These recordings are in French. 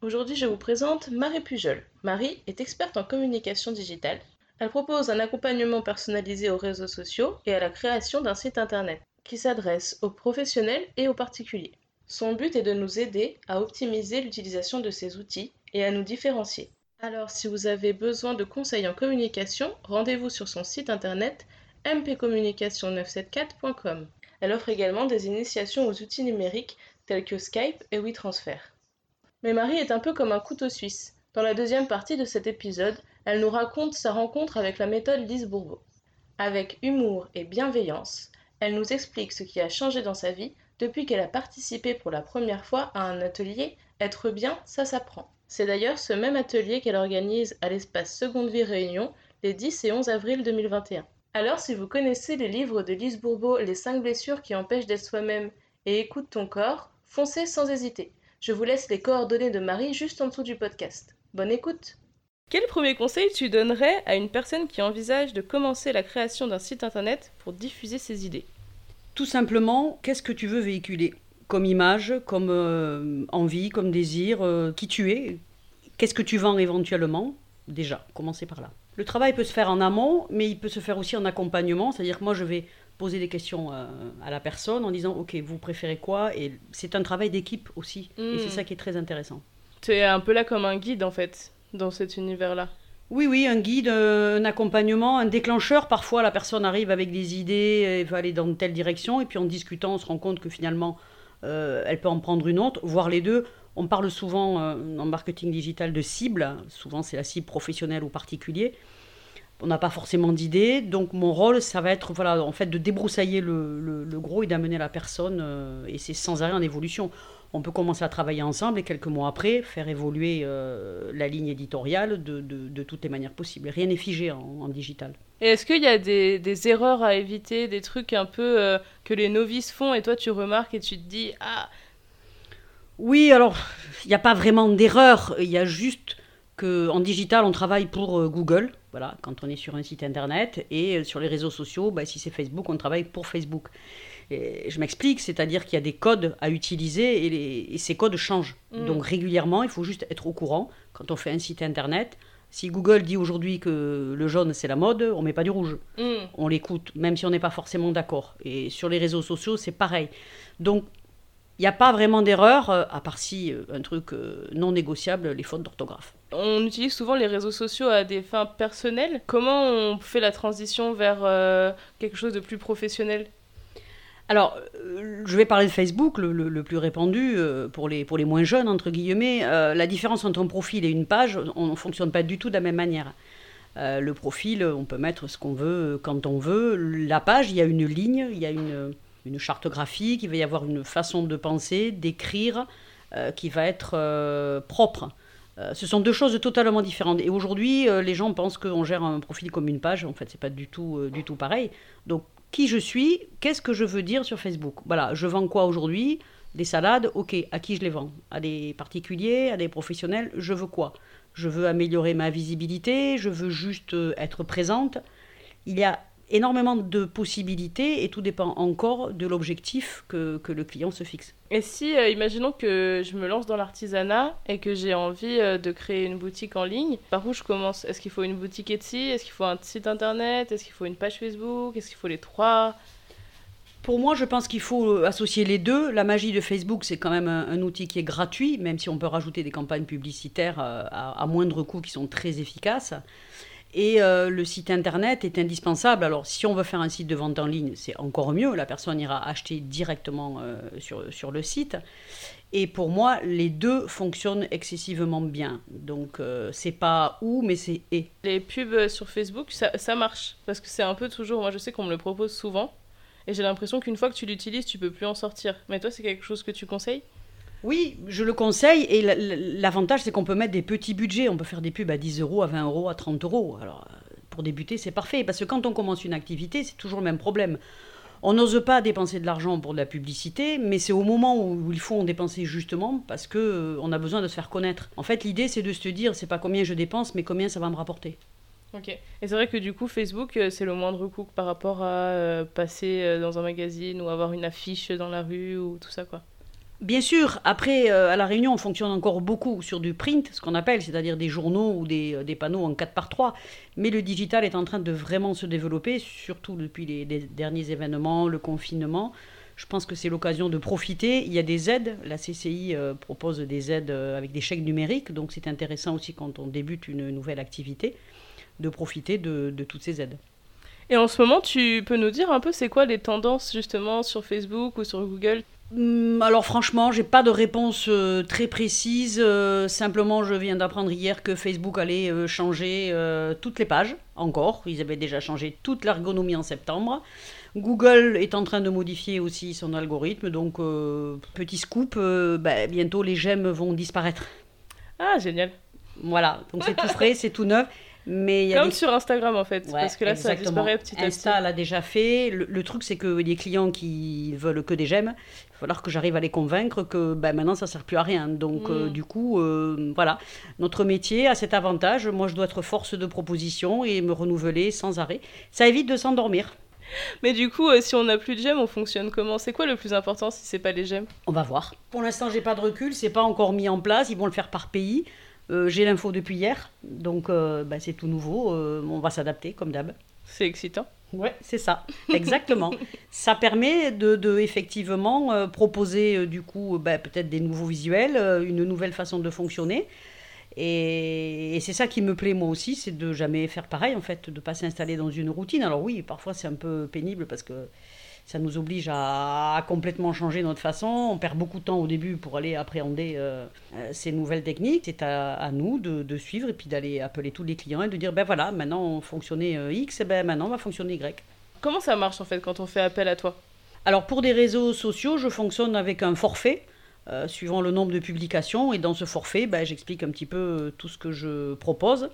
Aujourd'hui je vous présente Marie Pujol. Marie est experte en communication digitale. Elle propose un accompagnement personnalisé aux réseaux sociaux et à la création d'un site internet qui s'adresse aux professionnels et aux particuliers. Son but est de nous aider à optimiser l'utilisation de ces outils et à nous différencier. Alors si vous avez besoin de conseils en communication, rendez-vous sur son site internet mpcommunication974.com. Elle offre également des initiations aux outils numériques tels que Skype et WeTransfer. Mais Marie est un peu comme un couteau suisse. Dans la deuxième partie de cet épisode, elle nous raconte sa rencontre avec la méthode Lise Bourbeau. Avec humour et bienveillance, elle nous explique ce qui a changé dans sa vie depuis qu'elle a participé pour la première fois à un atelier Être bien, ça s'apprend. C'est d'ailleurs ce même atelier qu'elle organise à l'espace Seconde Vie Réunion les 10 et 11 avril 2021. Alors si vous connaissez les livres de Lise Bourbeau Les 5 blessures qui empêchent d'être soi-même et Écoute ton corps, foncez sans hésiter. Je vous laisse les coordonnées de Marie juste en dessous du podcast. Bonne écoute. Quel premier conseil tu donnerais à une personne qui envisage de commencer la création d'un site internet pour diffuser ses idées? Tout simplement, qu'est-ce que tu veux véhiculer? Comme image, comme euh, envie, comme désir, euh, qui tu es? Qu'est-ce que tu vends éventuellement? Déjà, commencer par là. Le travail peut se faire en amont, mais il peut se faire aussi en accompagnement, c'est-à-dire que moi je vais poser des questions euh, à la personne en disant ok vous préférez quoi? Et c'est un travail d'équipe aussi et c'est Mm. ça qui est très intéressant. Tu es un peu là comme un guide en fait, dans cet univers-là. Oui oui un guide, euh, un accompagnement, un déclencheur. Parfois la personne arrive avec des idées et veut aller dans telle direction et puis en discutant on se rend compte que finalement euh, elle peut en prendre une autre, voire les deux. On parle souvent euh, en marketing digital de cible, souvent c'est la cible professionnelle ou particulier. On n'a pas forcément d'idée, donc mon rôle, ça va être voilà, en fait de débroussailler le, le- le gros et d'amener la personne, euh, et c'est sans arrêt en évolution. On peut commencer à travailler ensemble et quelques mois après, faire évoluer euh, la ligne éditoriale de, de- de toutes les manières possibles. Rien n'est figé en, en digital. Et est-ce qu'il y a des, des erreurs à éviter, des trucs un peu euh, que les novices font et toi tu remarques et tu te dis ah Oui, alors, il n'y a pas vraiment d'erreur. Il y a juste qu'en digital, on travaille pour euh, Google, voilà, quand on est sur un site internet. Et euh, sur les réseaux sociaux, bah, si c'est Facebook, on travaille pour Facebook. Et je m'explique, c'est-à-dire qu'il y a des codes à utiliser et, les- et ces codes changent. Mm. Donc régulièrement, il faut juste être au courant. Quand on fait un site internet, si Google dit aujourd'hui que le jaune c'est la mode, on met pas du rouge hmm, on l'écoute, même si on n'est pas forcément d'accord. Et sur les réseaux sociaux, c'est pareil. Donc, il n'y a pas vraiment d'erreur, euh, à part si euh, un truc euh, non négociable, les fautes d'orthographe. On utilise souvent les réseaux sociaux à des fins personnelles. Comment on fait la transition vers euh, quelque chose de plus professionnel? Alors, je vais parler de Facebook, le, le- le plus répandu euh, pour, les, pour les moins jeunes, entre guillemets. Euh, la différence entre un profil et une page, on ne fonctionne pas du tout de la même manière. Euh, le profil, on peut mettre ce qu'on veut quand on veut. La page, il y a une ligne, il y a une, une charte graphique, il va y avoir une façon de penser, d'écrire, euh, qui va être euh, propre. Euh, ce sont deux choses totalement différentes. Et aujourd'hui, les gens pensent qu'on gère un profil comme une page. En fait, c'est pas du tout, du tout pareil. Donc, qui je suis, qu'est-ce que je veux dire sur Facebook? Voilà, je vends quoi aujourd'hui? Des salades, ok, à qui je les vends? À des particuliers, à des professionnels, je veux quoi? Je veux améliorer ma visibilité, je veux juste être présente. Il y a énormément de possibilités et tout dépend encore de l'objectif que, que le client se fixe. Et si, euh, imaginons que je me lance dans l'artisanat et que j'ai envie euh, de créer une boutique en ligne, par où je commence? Est-ce qu'il faut une boutique Etsy? Est-ce qu'il faut un site internet? Est-ce qu'il faut une page Facebook? Est-ce qu'il faut les trois? Pour moi, je pense qu'il faut euh, associer les deux. La magie de Facebook, c'est quand même un, un outil qui est gratuit, même si on peut rajouter des campagnes publicitaires à, à moindre coût qui sont très efficaces. Et euh, le site internet est indispensable. Alors, si on veut faire un site de vente en ligne, c'est encore mieux. La personne ira acheter directement euh, sur, sur le site. Et pour moi, les deux fonctionnent excessivement bien. Donc, euh, c'est pas ou, mais c'est et. Les pubs sur Facebook, ça, ça marche. Parce que c'est un peu toujours. Moi, je sais qu'on me le propose souvent. Et j'ai l'impression qu'une fois que tu l'utilises, tu peux plus en sortir. Mais toi, c'est quelque chose que tu conseilles? Oui, je le conseille et l'avantage c'est qu'on peut mettre des petits budgets, on peut faire des pubs à 10 euros, à 20 euros, à 30 euros. Alors pour débuter c'est parfait parce que quand on commence une activité c'est toujours le même problème. On n'ose pas dépenser de l'argent pour de la publicité, mais c'est au moment où il faut en dépenser justement parce que euh, on a besoin de se faire connaître. En fait, l'idée c'est de se dire c'est pas combien je dépense, mais combien ça va me rapporter. Ok. Et c'est vrai que du coup, Facebook, euh, c'est le moindre coût par rapport à euh, passer dans un magazine ou avoir une affiche dans la rue ou tout ça, quoi. Bien sûr, après, euh, à La Réunion, on fonctionne encore beaucoup sur du print, ce qu'on appelle, c'est-à-dire des journaux ou des, euh, panneaux en 4 par 3 mais le digital est en train de vraiment se développer, surtout depuis les, derniers événements, le confinement. Je pense que c'est l'occasion de profiter. Il y a des aides, la CCI euh, propose des aides avec des chèques numériques, donc c'est intéressant aussi quand on débute une nouvelle activité, de profiter de, toutes ces aides. Et en ce moment, tu peux nous dire un peu c'est quoi les tendances justement sur Facebook ou sur Google? Alors franchement, j'ai pas de réponse euh, très précise. Euh, simplement, je viens d'apprendre hier que Facebook allait euh, changer toutes les pages. Encore, ils avaient déjà changé toute l'ergonomie en septembre. Google est en train de modifier aussi son algorithme. Donc, petit scoop, bah, bientôt les j'aime vont disparaître. Ah, génial. Voilà, donc c'est tout frais, c'est tout neuf. Mais Comme sur Instagram en fait, parce que là ça disparaît petit à petit. Insta l'a déjà fait. Le, truc c'est que les clients qui veulent que des j'aime, il va falloir que j'arrive à les convaincre que ben, maintenant ça sert plus à rien. Donc euh, mm. du coup, euh, voilà, notre métier a cet avantage. Moi je dois être force de proposition et me renouveler sans arrêt. Ça évite de s'endormir. Mais du coup, euh, si on n'a plus de j'aime, on fonctionne comment? C'est quoi le plus important si c'est pas les j'aime On va voir. Pour l'instant, j'ai pas de recul, c'est pas encore mis en place. Ils vont le faire par pays. Euh, j'ai l'info depuis hier, donc euh, bah, c'est tout nouveau. Euh, on va s'adapter comme d'hab. C'est excitant. Ouais, c'est ça, exactement. ça permet de, effectivement proposer du coup bah, peut-être des nouveaux visuels, une nouvelle façon de fonctionner. Et, et c'est ça qui me plaît moi aussi, c'est de jamais faire pareil en fait, de pas s'installer dans une routine. Alors oui, parfois c'est un peu pénible parce que ça nous oblige à, complètement changer notre façon. On perd beaucoup de temps au début pour aller appréhender euh, euh, ces nouvelles techniques. C'est à, nous de, suivre et puis d'aller appeler tous les clients et de dire ben voilà, maintenant on fonctionnait euh, X, et ben maintenant on va fonctionner Y. Comment ça marche en fait quand on fait appel à toi? Alors pour des réseaux sociaux, je fonctionne avec un forfait. suivant le nombre de publications. Et dans ce forfait, ben, j'explique un petit peu tout ce que je propose.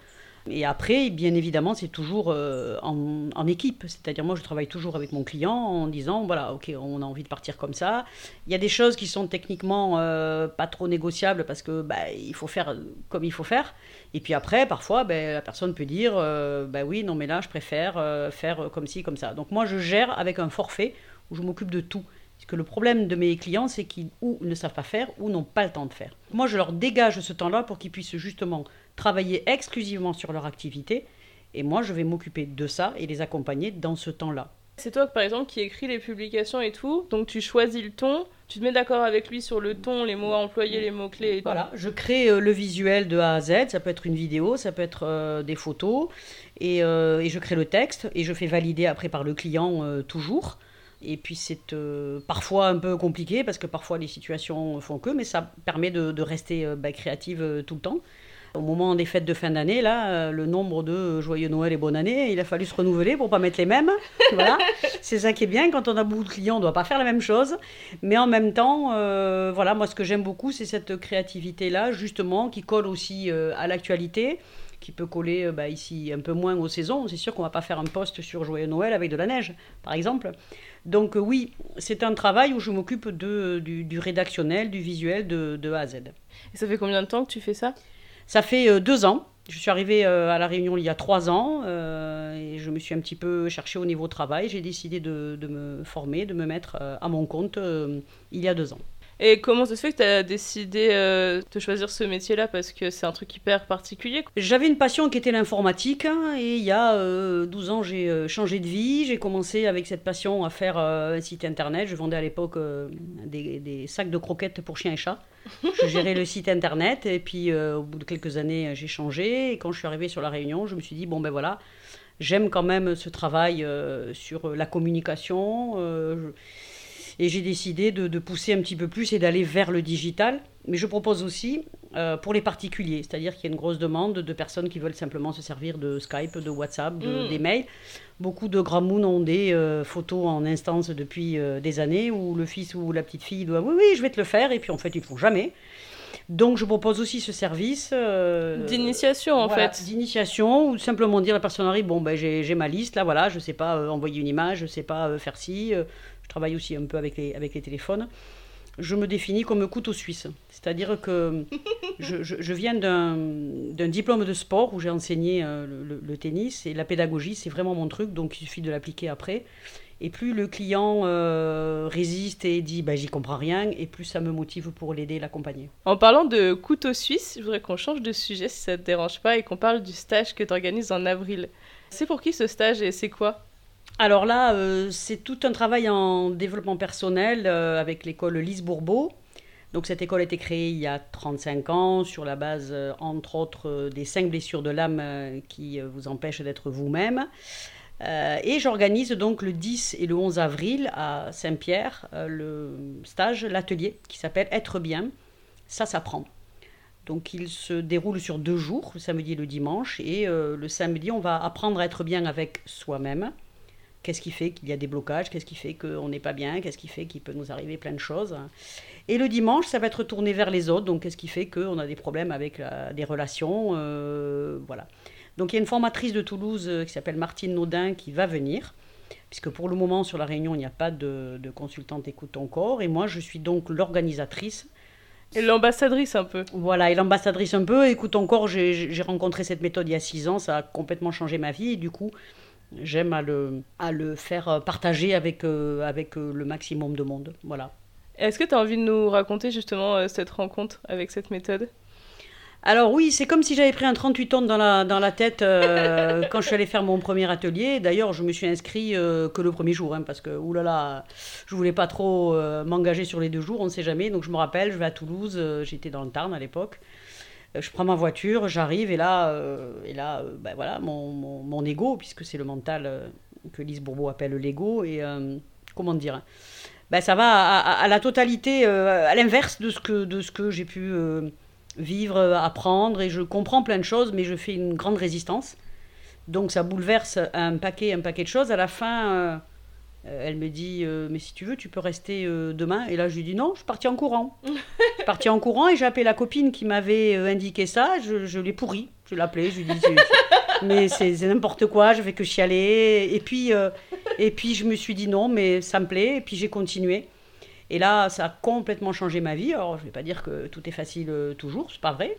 Et après, bien évidemment, c'est toujours euh, en, équipe. C'est-à-dire, moi, je travaille toujours avec mon client en disant, voilà, ok, on a envie de partir comme ça. Il y a des choses qui sont techniquement euh, pas trop négociables parce que bah, il faut faire comme il faut faire. Et puis après, parfois, ben, la personne peut dire, euh, bah oui, non, mais là, je préfère faire comme ci, comme ça. Donc moi, je gère avec un forfait où je m'occupe de tout. Parce que le problème de mes clients, c'est qu'ils ou ne savent pas faire ou n'ont pas le temps de faire. Moi, je leur dégage ce temps-là pour qu'ils puissent justement travailler exclusivement sur leur activité. Et moi, je vais m'occuper de ça et les accompagner dans ce temps-là. C'est toi, par exemple, qui écris les publications et tout. Donc, tu choisis le ton, tu te mets d'accord avec lui sur le ton, les mots à employer, les mots-clés. Voilà, je crée euh, le visuel de A à Z. Ça peut être une vidéo, ça peut être euh, des photos. Et, euh, et, je crée le texte et je fais valider après par le client toujours. Et puis c'est parfois un peu compliqué parce que parfois les situations font que, mais ça permet de, rester bah, créative tout le temps. Au moment des fêtes de fin d'année, là, euh, le nombre de joyeux Noël et bonne année, il a fallu se renouveler pour pas mettre les mêmes. Voilà. c'est ça qui est bien. Quand on a beaucoup de clients, on ne doit pas faire la même chose. Mais en même temps, euh, voilà, moi, ce que j'aime beaucoup, c'est cette créativité-là, justement, qui colle aussi euh, à l'actualité qui peut coller bah, ici un peu moins aux saisons. C'est sûr qu'on va pas faire un post sur Joyeux Noël avec de la neige, par exemple. Donc oui, c'est un travail où je m'occupe du, du, rédactionnel, du visuel de, de A à Z. Et ça fait combien de temps que tu fais ça? Ça fait euh, deux ans. Je suis arrivée euh, à La Réunion il y a trois ans euh, et je me suis un petit peu cherchée au niveau travail. J'ai décidé de, me former, de me mettre à mon compte il y a deux ans. Et comment ça se fait que tu as décidé euh, de choisir ce métier-là Parce que c'est un truc hyper particulier. J'avais une passion qui était l'informatique. Hein, et il y a 12 euh, ans, j'ai euh, changé de vie. J'ai commencé avec cette passion à faire un site internet. Je vendais à l'époque des, sacs de croquettes pour chiens et chats. Je gérais le site internet. Et puis, au bout de quelques années, j'ai changé. Et quand je suis arrivée sur La Réunion, je me suis dit, bon ben voilà, j'aime quand même ce travail sur la communication. Et j'ai décidé de, pousser un petit peu plus et d'aller vers le digital. Mais je propose aussi euh, pour les particuliers, c'est-à-dire qu'il y a une grosse demande de personnes qui veulent simplement se servir de Skype, de WhatsApp, de, mm. des mails. Beaucoup de grammoun ont des euh, photos en instance depuis euh, des années où le fils ou la petite fille doit oui, oui, je vais te le faire, et puis en fait, ils ne font jamais. Donc, je propose aussi ce service. euh, D'initiation, en voilà, fait. D'initiation, ou simplement dire à la personne arrive bon, ben, j'ai ma liste, là, voilà, je ne sais pas euh, envoyer une image, je ne sais pas euh, faire ci. Je travaille aussi un peu avec les, avec les téléphones. Je me définis comme couteau suisse. C'est-à-dire que je, je- je viens d'un diplôme de sport où j'ai enseigné euh, le, le- le tennis et la pédagogie, c'est vraiment mon truc, donc il suffit de l'appliquer après. Et plus le client euh, résiste et dit bah, j'y comprends rien, et plus ça me motive pour l'aider et l'accompagner. En parlant de couteau suisse, je voudrais qu'on change de sujet si ça te dérange pas et qu'on parle du stage que tu organises en avril. C'est pour qui ce stage et c'est quoi? Alors là, euh, c'est tout un travail en développement personnel euh, avec l'école Lise Bourbeau. Donc cette école a été créée il y a 35 ans sur la base, euh, entre autres, des cinq blessures de l'âme qui vous empêchent d'être vous-même. Et j'organise donc le 10 et le 11 avril à Saint-Pierre le stage, l'atelier qui s'appelle Être bien, ça s'apprend. Donc il se déroule sur deux jours, le samedi et le dimanche. Et le samedi, on va apprendre à être bien avec soi-même. Qu'est-ce qui fait qu'il y a des blocages? Qu'est-ce qui fait qu'on n'est pas bien? Qu'est-ce qui fait qu'il peut nous arriver plein de choses? Et le dimanche, ça va être tourné vers les autres. Donc, qu'est-ce qui fait qu'on a des problèmes avec des relations euh, Voilà. Donc, il y a une formatrice de Toulouse euh, qui s'appelle Martine Naudin qui va venir. Puisque pour le moment, sur la Réunion, il n'y a pas de, de consultante écoute ton corps. Et moi, je suis donc l'organisatrice. Et l'ambassadrice un peu. Voilà, et l'ambassadrice un peu. Écoute encore, j'ai j'ai rencontré cette méthode il y a six ans, ça a complètement changé ma vie. Et du coup, j'aime à le, à le faire euh, partager avec, euh, avec euh, le maximum de monde. Voilà. Est-ce que tu as envie de nous raconter justement cette rencontre avec cette méthode? Alors oui, c'est comme si j'avais pris un 38 tonnes dans la, dans la tête euh, quand je suis allée faire mon premier atelier. D'ailleurs, je me suis inscrit euh, que le premier jour, hein, parce que oulala, je voulais pas trop euh, m'engager sur les deux jours, on ne sait jamais. Donc je me rappelle, je vais à Toulouse, j'étais dans le Tarn à l'époque. Euh, Je prends ma voiture, j'arrive et là, euh, et là euh, ben voilà, mon, mon, ego, puisque c'est le mental que Lise Bourbeau appelle l'ego, et comment dire ben, Ça va à, la totalité, à l'inverse de ce que, de ce que j'ai pu vivre, apprendre, et je comprends plein de choses, mais je fais une grande résistance. Donc ça bouleverse un paquet, un paquet de choses. À la fin, elle me dit euh, Mais si tu veux, tu peux rester euh, demain. Et là, je lui dis Non, je suis partie en courant. je suis partie en courant et j'ai appelé la copine qui m'avait euh, indiqué ça. Je, je l'ai pourri. Je l'ai appelée. Je lui dis Mais c'est c'est n'importe quoi, je fais que chialer. Et puis, euh, et puis, je me suis dit Non, mais ça me plaît. Et puis, j'ai continué. Et là, ça a complètement changé ma vie. Alors, je ne vais pas dire que tout est facile euh, toujours, c'est pas vrai.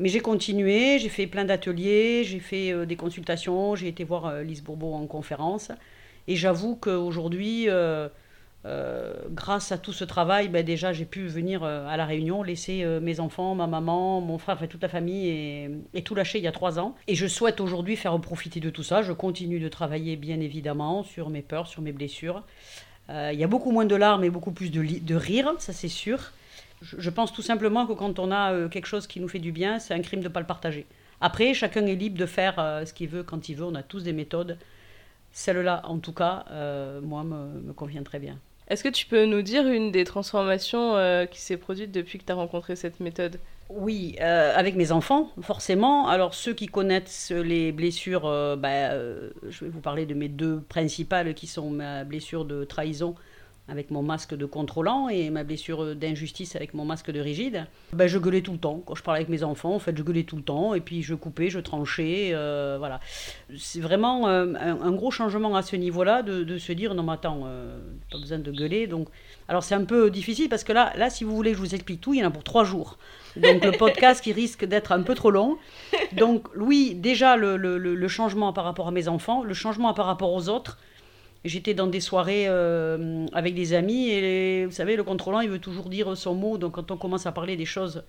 Mais j'ai continué, j'ai fait plein d'ateliers, j'ai fait euh, des consultations, j'ai été voir euh, Lise Bourbeau en conférence. Et j'avoue qu'aujourd'hui, euh, euh, grâce à tout ce travail, ben déjà j'ai pu venir euh, à La Réunion, laisser euh, mes enfants, ma maman, mon frère, toute la famille et, tout lâcher il y a trois ans. Et je souhaite aujourd'hui faire profiter de tout ça. Je continue de travailler bien évidemment sur mes peurs, sur mes blessures. Il y a beaucoup moins de larmes et beaucoup plus de, de rire, ça c'est sûr. Je, je pense tout simplement que quand on a quelque chose qui nous fait du bien, c'est un crime de ne pas le partager. Après, chacun est libre de faire ce qu'il veut quand il veut. On a tous des méthodes. Celle-là, en tout cas, euh, moi, me, me convient très bien. Est-ce que tu peux nous dire une des transformations euh, qui s'est produite depuis que tu as rencontré cette méthode? Oui, euh, avec mes enfants, forcément. Alors, ceux qui connaissent les blessures, bah, je vais vous parler de mes deux principales qui sont ma blessure de trahison avec mon masque de contrôlant et ma blessure d'injustice avec mon masque de rigide. Ben, je gueulais tout le temps. Quand je parlais avec mes enfants, en fait, je gueulais tout le temps et puis je coupais, je tranchais. euh, voilà. C'est vraiment euh, un, gros changement à ce niveau-là de, se dire non, mais attends, euh, pas besoin de gueuler. Donc, alors, c'est un peu difficile parce que là, là, si vous voulez je vous explique tout, il y en a pour trois jours. Donc le podcast qui risque d'être un peu trop long. Donc oui, déjà le- le changement par rapport à mes enfants, le changement par rapport aux autres. J'étais dans des soirées euh, avec des amis et les- vous savez, le contrôlant, il veut toujours dire son mot. Donc quand on commence à parler des choses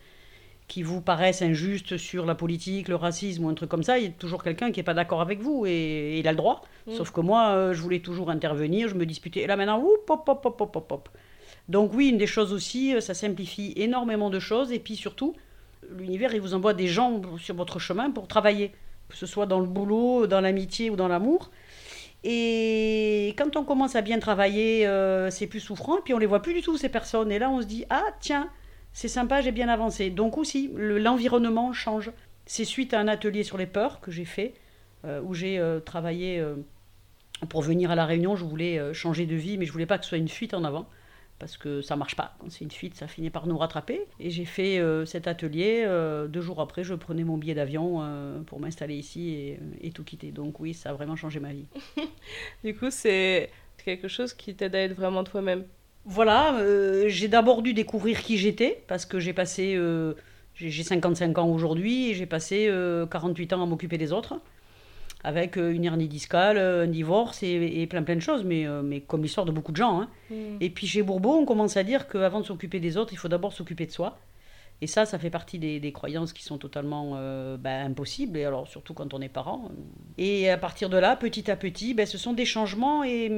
qui vous paraissent injustes sur la politique, le racisme ou un truc comme ça, il y a toujours quelqu'un qui n'est pas d'accord avec vous et, et il a le droit. Mm. Sauf que moi, euh, je voulais toujours intervenir, je me disputais. Et là maintenant, oup, hop, hop, hop, hop, hop, hop. Donc oui, une des choses aussi, euh, ça simplifie énormément de choses. Et puis surtout, l'univers, il vous envoie des gens sur votre chemin pour travailler, que ce soit dans le boulot, dans l'amitié ou dans l'amour. Et quand on commence à bien travailler, euh, c'est plus souffrant. Et puis on les voit plus du tout, ces personnes. Et là, on se dit, ah tiens, c'est sympa, j'ai bien avancé. Donc aussi, le- l'environnement change. C'est suite à un atelier sur les peurs que j'ai fait, euh, où j'ai euh, travaillé pour venir à la Réunion, je voulais changer de vie, mais je voulais pas que ce soit une fuite en avant parce que ça marche pas. Quand c'est une fuite, ça finit par nous rattraper. Et j'ai fait euh, cet atelier. Euh, deux jours après, je prenais mon billet d'avion pour m'installer ici et, tout quitter. Donc oui, ça a vraiment changé ma vie. du coup, c'est quelque chose qui t'aide à être vraiment toi-même. Voilà, j'ai d'abord dû découvrir qui j'étais parce que j'ai passé, j'ai 55 ans aujourd'hui et j'ai passé 48 ans à m'occuper des autres avec euh, une hernie discale, euh, un divorce et, plein plein de choses, mais, euh, mais comme l'histoire de beaucoup de gens. Hein. Mm. Et puis chez Bourbeau, on commence à dire qu'avant de s'occuper des autres, il faut d'abord s'occuper de soi. Et ça, ça fait partie des, croyances qui sont totalement ben, impossibles, et alors surtout quand on est parent. Et à partir de là, petit à petit, ben, ce sont des changements, et,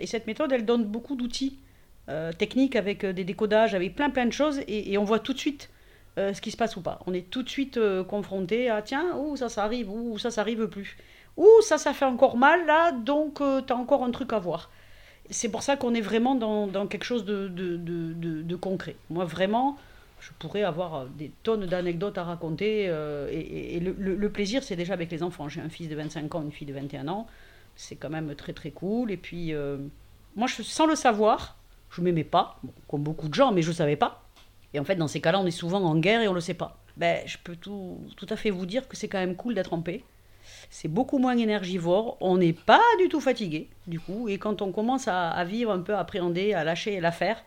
et, cette méthode, elle donne beaucoup d'outils techniques avec des décodages, avec plein plein de choses, et, on voit tout de suite ce qui se passe ou pas. On est tout de suite confronté à tiens, ou ça, ça arrive, ou ça, ça arrive plus. Ouh, ça, ça fait encore mal là, donc euh, tu as encore un truc à voir. C'est pour ça qu'on est vraiment dans, quelque chose de, de, concret. Moi, vraiment, je pourrais avoir euh, des tonnes d'anecdotes à raconter. Euh, et, le, plaisir, c'est déjà avec les enfants. J'ai un fils de 25 ans, une fille de 21 ans. C'est quand même très très cool. Et puis, moi, sans le savoir, je m'aimais pas, comme beaucoup de gens, mais je ne savais pas. Et en fait, dans ces cas-là, on est souvent en guerre et on ne le sait pas. Ben, je peux tout, tout à fait vous dire que c'est quand même cool d'être en paix. C'est beaucoup moins énergivore, on n'est pas du tout fatigué, du coup, et quand on commence à, vivre un peu, à appréhender, à lâcher l'affaire,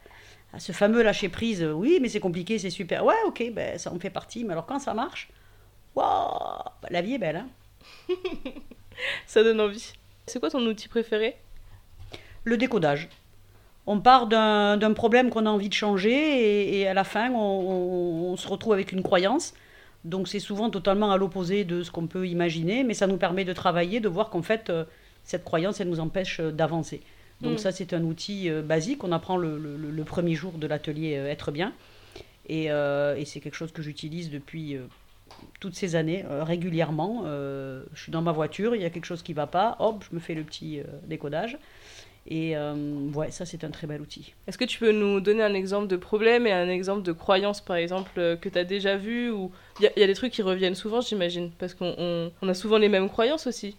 à ce fameux lâcher prise, oui, mais c'est compliqué, c'est super, ouais, ok, ben, ça en fait partie, mais alors quand ça marche, waouh, la vie est belle, hein. Ça donne envie. C'est quoi ton outil préféré? Le décodage. On part d'un problème qu'on a envie de changer et, à la fin, on, se retrouve avec une croyance donc c'est souvent totalement à l'opposé de ce qu'on peut imaginer, mais ça nous permet de travailler, de voir qu'en fait, euh, cette croyance, elle nous empêche euh, d'avancer. Donc mm. ça, c'est un outil euh, basique qu'on apprend le, premier jour de l'atelier Être bien. Et, c'est quelque chose que j'utilise depuis toutes ces années, régulièrement. je suis dans ma voiture, il y a quelque chose qui ne va pas, hop, je me fais le petit décodage. Et euh, ouais, ça c'est un très bel outil. Est-ce que tu peux nous donner un exemple de problème et un exemple de croyance par exemple euh, que tu as déjà vu ou il y, a des trucs qui reviennent souvent j'imagine parce qu'on a souvent les mêmes croyances aussi.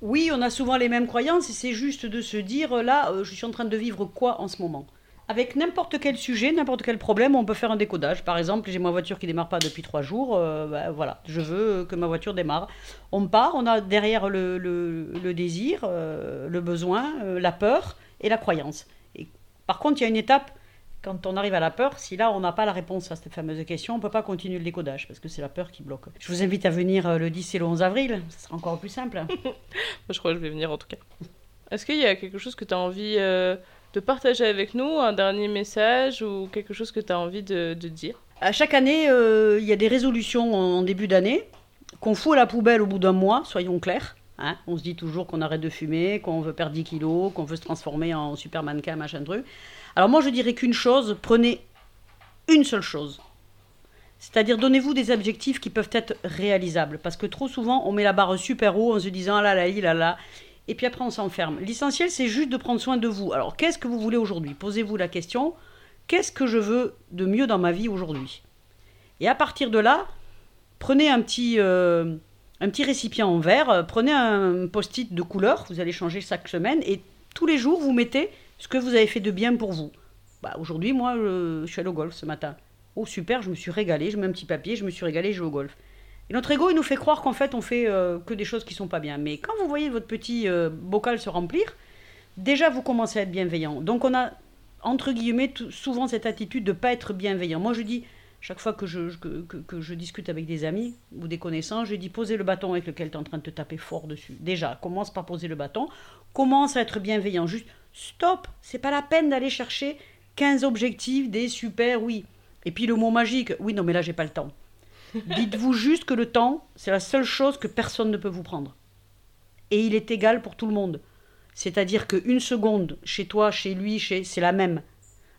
Oui, on a souvent les mêmes croyances et c'est juste de se dire là, euh, je suis en train de vivre quoi en ce moment? Avec n'importe quel sujet, n'importe quel problème, on peut faire un décodage. Par exemple, j'ai ma voiture qui démarre pas depuis trois jours. Euh, bah, voilà, je veux que ma voiture démarre. On part, on a derrière le, le, désir, euh, le besoin, euh, la peur et la croyance. Et, par contre, il y a une étape quand on arrive à la peur, si là on n'a pas la réponse à cette fameuse question, on ne peut pas continuer le décodage parce que c'est la peur qui bloque. Je vous invite à venir le 10 et le 11 avril, ce sera encore plus simple. je crois que je vais venir en tout cas. Est-ce qu'il y a quelque chose que tu as envie de partager avec nous un dernier message ou quelque chose que tu as envie de, dire À chaque année, euh, il y a des résolutions en, début d'année qu'on fout à la poubelle au bout d'un mois, soyons clairs. Hein. on se dit toujours qu'on arrête de fumer, qu'on veut perdre 10 kilos, qu'on veut se transformer en super mannequin, machin truc. Alors moi, je dirais qu'une chose, prenez une seule chose. C'est-à-dire, donnez-vous des objectifs qui peuvent être réalisables. Parce que trop souvent, on met la barre super haut en se disant, ah là là, là là, et puis après on s'enferme. L'essentiel, c'est juste de prendre soin de vous. Alors, qu'est-ce que vous voulez aujourd'hui? Posez-vous la question, qu'est-ce que je veux de mieux dans ma vie aujourd'hui? Et à partir de là, prenez un petit, euh, un petit récipient en verre, euh, prenez un post-it de couleur, vous allez changer chaque semaine, et tous les jours, vous mettez ce que vous avez fait de bien pour vous. Bah, aujourd'hui, moi, je, suis allé au golf ce matin. Oh super, je me suis régalé, je mets un petit papier, je me suis régalé, je vais au golf. Et notre ego, il nous fait croire qu'en fait, on fait euh, que des choses qui sont pas bien. Mais quand vous voyez votre petit euh, bocal se remplir, déjà, vous commencez à être bienveillant. Donc, on a, entre guillemets, souvent cette attitude de pas être bienveillant. Moi, je dis, chaque fois que je, que, je discute avec des amis ou des connaissances, je dis, posez le bâton avec lequel tu es en train de te taper fort dessus. Déjà, commence par poser le bâton. Commence à être bienveillant. Juste, stop, c'est pas la peine d'aller chercher 15 objectifs, des super, oui. Et puis le mot magique, oui, non, mais là, j'ai pas le temps. Dites-vous juste que le temps, c'est la seule chose que personne ne peut vous prendre. Et il est égal pour tout le monde. C'est-à-dire qu'une seconde, chez toi, chez lui, chez... c'est la même.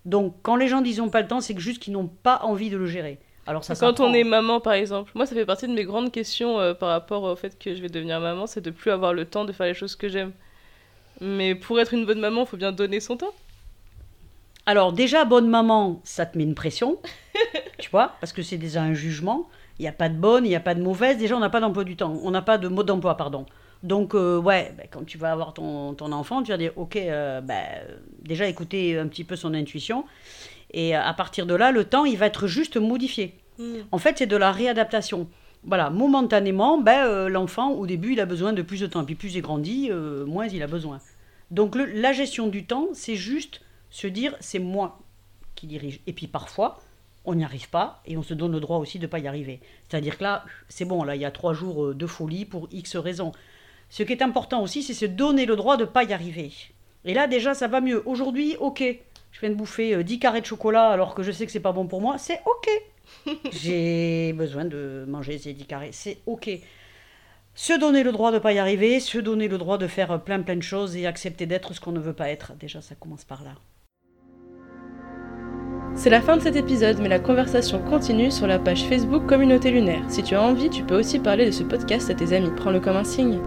Donc quand les gens disent pas le temps, c'est que juste qu'ils n'ont pas envie de le gérer. Alors ça Quand on est maman, par exemple, moi ça fait partie de mes grandes questions euh, par rapport au fait que je vais devenir maman, c'est de plus avoir le temps de faire les choses que j'aime. Mais pour être une bonne maman, il faut bien donner son temps. Alors déjà, bonne maman, ça te met une pression, tu vois, parce que c'est déjà un jugement. Il n'y a pas de bonne, il n'y a pas de mauvaise. Déjà, on n'a pas d'emploi du temps. On n'a pas de mode d'emploi, pardon. Donc, euh, ouais, ben, quand tu vas avoir ton, ton, enfant, tu vas dire, ok, euh, ben, déjà écouter un petit peu son intuition. Et à partir de là, le temps, il va être juste modifié. Mm. En fait, c'est de la réadaptation. Voilà, momentanément, ben, euh, l'enfant, au début, il a besoin de plus de temps. Puis plus il grandit, moins il a besoin. Donc, la gestion du temps, c'est juste se dire, c'est moi qui dirige. Et puis parfois, on n'y arrive pas et on se donne le droit aussi de ne pas y arriver. C'est-à-dire que là, c'est bon, là, il y a trois jours de folie pour X raisons. Ce qui est important aussi, c'est se donner le droit de ne pas y arriver. Et là, déjà, ça va mieux. Aujourd'hui, ok, je viens de bouffer 10 euh, carrés de chocolat alors que je sais que c'est pas bon pour moi, c'est ok. J'ai besoin de manger ces 10 carrés, c'est ok. Se donner le droit de ne pas y arriver, se donner le droit de faire plein plein de choses et accepter d'être ce qu'on ne veut pas être. Déjà, ça commence par là. C'est la fin de cet épisode, mais la conversation continue sur la page Facebook Communauté Lunaire. Si tu as envie, tu peux aussi parler de ce podcast à tes amis. Prends-le comme un signe.